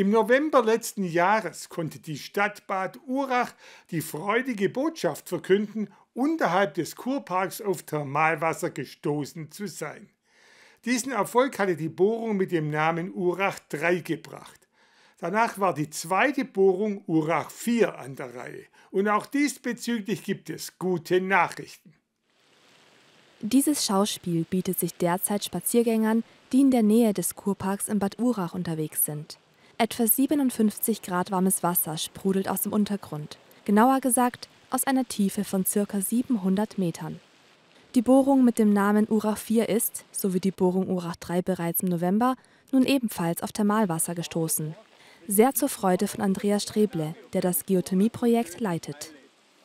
Im November letzten Jahres konnte die Stadt Bad Urach die freudige Botschaft verkünden, unterhalb des Kurparks auf Thermalwasser gestoßen zu sein. Diesen Erfolg hatte die Bohrung mit dem Namen Urach 3 gebracht. Danach war die zweite Bohrung Urach 4 an der Reihe. Und auch diesbezüglich gibt es gute Nachrichten. Dieses Schauspiel bietet sich derzeit Spaziergängern, die in der Nähe des Kurparks in Bad Urach unterwegs sind. Etwa 57 Grad warmes Wasser sprudelt aus dem Untergrund. Genauer gesagt aus einer Tiefe von ca. 700 Metern. Die Bohrung mit dem Namen Urach 4 ist, so wie die Bohrung Urach 3 bereits im November, nun ebenfalls auf Thermalwasser gestoßen. Sehr zur Freude von Andreas Streble, der das Geothermieprojekt leitet.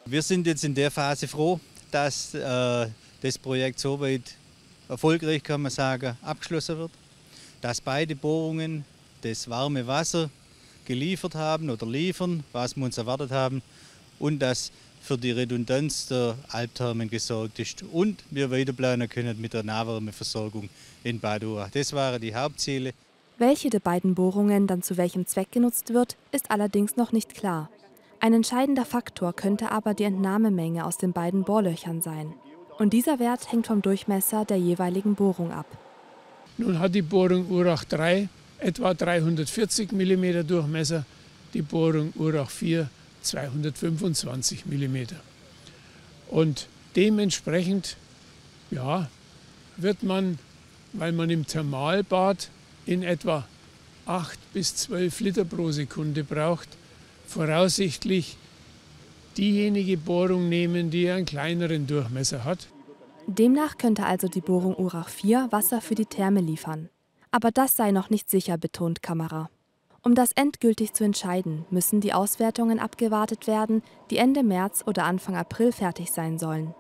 Wir sind jetzt in der Phase froh, dass äh, das Projekt soweit erfolgreich, kann man sagen, abgeschlossen wird. Dass beide Bohrungen das warme Wasser geliefert haben oder liefern, was wir uns erwartet haben, und dass für die Redundanz der Albthermen gesorgt ist und wir weiter planen können mit der Nahwärmeversorgung in Badua. Das waren die Hauptziele. Welche der beiden Bohrungen dann zu welchem Zweck genutzt wird, ist allerdings noch nicht klar. Ein entscheidender Faktor könnte aber die Entnahmemenge aus den beiden Bohrlöchern sein. Und dieser Wert hängt vom Durchmesser der jeweiligen Bohrung ab. Nun hat die Bohrung Urach 3 etwa 340 mm Durchmesser, die Bohrung Urach 4 225 mm. Und dementsprechend ja, wird man, weil man im Thermalbad in etwa 8 bis 12 Liter pro Sekunde braucht, voraussichtlich diejenige Bohrung nehmen, die einen kleineren Durchmesser hat. Demnach könnte also die Bohrung Urach 4 Wasser für die Therme liefern. Aber das sei noch nicht sicher, betont Kamera. Um das endgültig zu entscheiden, müssen die Auswertungen abgewartet werden, die Ende März oder Anfang April fertig sein sollen.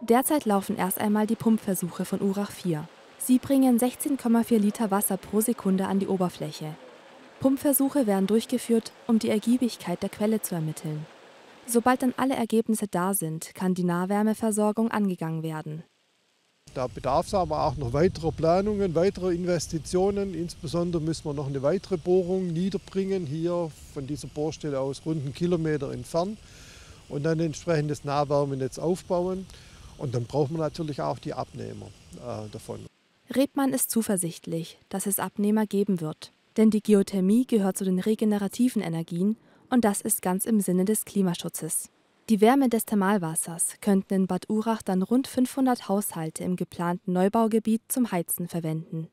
Derzeit laufen erst einmal die Pumpversuche von Urach 4. Sie bringen 16,4 Liter Wasser pro Sekunde an die Oberfläche. Pumpversuche werden durchgeführt, um die Ergiebigkeit der Quelle zu ermitteln. Sobald dann alle Ergebnisse da sind, kann die Nahwärmeversorgung angegangen werden. Da bedarf es aber auch noch weiterer Planungen, weiterer Investitionen. Insbesondere müssen wir noch eine weitere Bohrung niederbringen, hier von dieser Bohrstelle aus rund einen Kilometer entfernt und dann entsprechend das Nahwärmenetz aufbauen. Und dann braucht man natürlich auch die Abnehmer äh, davon. Rebmann ist zuversichtlich, dass es Abnehmer geben wird. Denn die Geothermie gehört zu den regenerativen Energien und das ist ganz im Sinne des Klimaschutzes. Die Wärme des Thermalwassers könnten in Bad Urach dann rund 500 Haushalte im geplanten Neubaugebiet zum Heizen verwenden